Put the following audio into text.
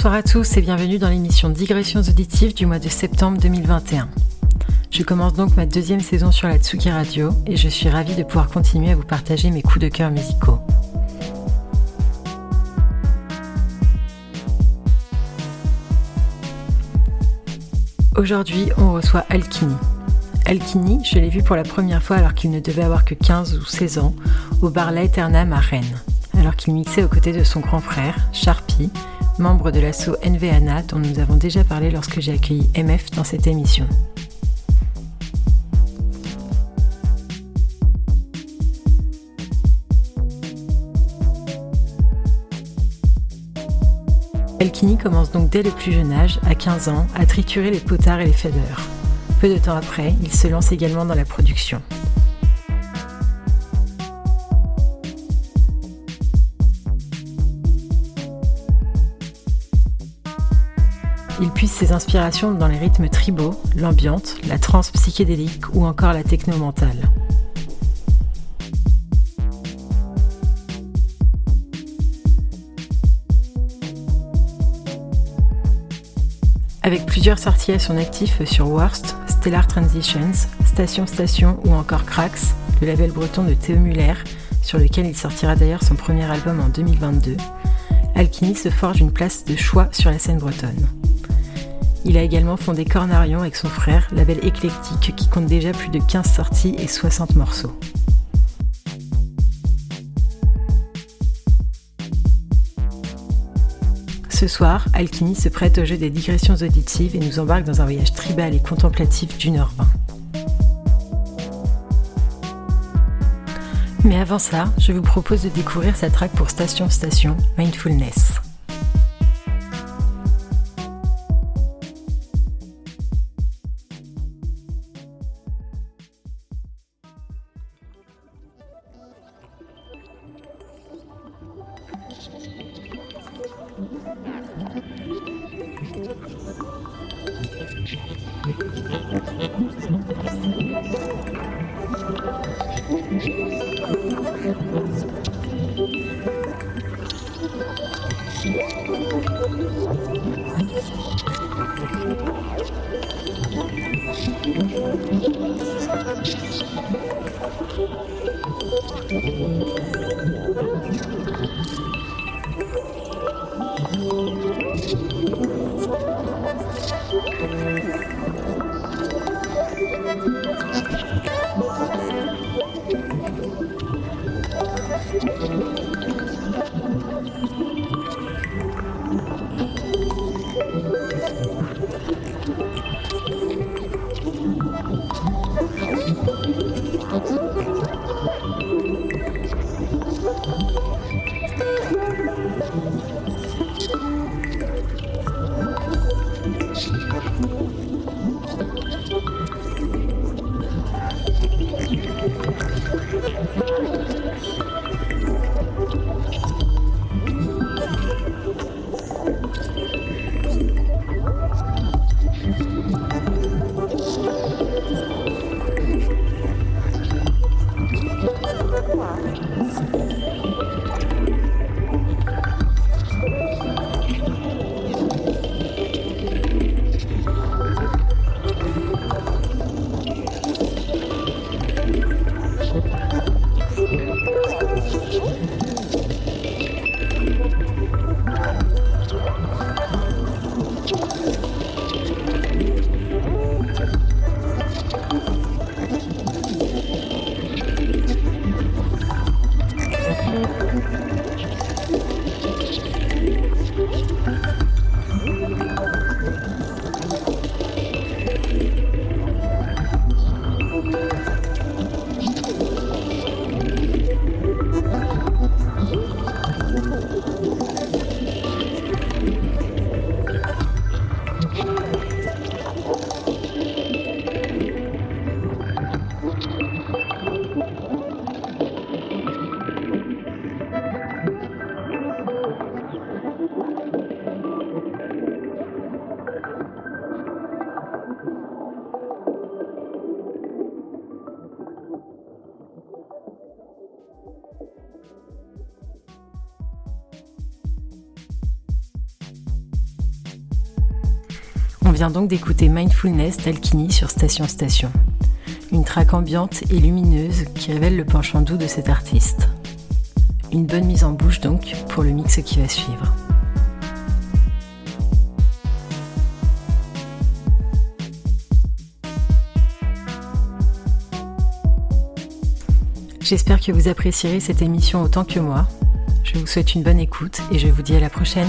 Bonsoir à tous et bienvenue dans l'émission Digressions auditives du mois de septembre 2021. Je commence donc ma deuxième saison sur la Tsuki Radio et je suis ravie de pouvoir continuer à vous partager mes coups de cœur musicaux. Aujourd'hui, on reçoit Alkini. Alkini, je l'ai vu pour la première fois alors qu'il ne devait avoir que 15 ou 16 ans, au bar Laeternam à Rennes, alors qu'il mixait aux côtés de son grand frère, Sharpie, membre de l'assaut NVANA dont nous avons déjà parlé lorsque j'ai accueilli MF dans cette émission. Elkini commence donc dès le plus jeune âge, à 15 ans, à triturer les potards et les faders. Peu de temps après, il se lance également dans la production. Il puise ses inspirations dans les rythmes tribaux, l'ambiante, la trance psychédélique ou encore la techno mentale. Avec plusieurs sorties à son actif sur Worst, Stellar Transitions, Station Station ou encore Crax, le label breton de Théo Muller, sur lequel il sortira d'ailleurs son premier album en 2022, Alkini se forge une place de choix sur la scène bretonne. Il a également fondé Cornarion avec son frère, label éclectique qui compte déjà plus de 15 sorties et 60 morceaux. Ce soir, Alkini se prête au jeu des digressions auditives et nous embarque dans un voyage tribal et contemplatif d'une heure vingt. Mais avant ça, je vous propose de découvrir sa track pour Station Station, Mindfulness. Vient donc d'écouter Mindfulness d'Alkini sur Station Station. Une traque ambiante et lumineuse qui révèle le penchant doux de cet artiste. Une bonne mise en bouche donc pour le mix qui va suivre. J'espère que vous apprécierez cette émission autant que moi. Je vous souhaite une bonne écoute et je vous dis à la prochaine.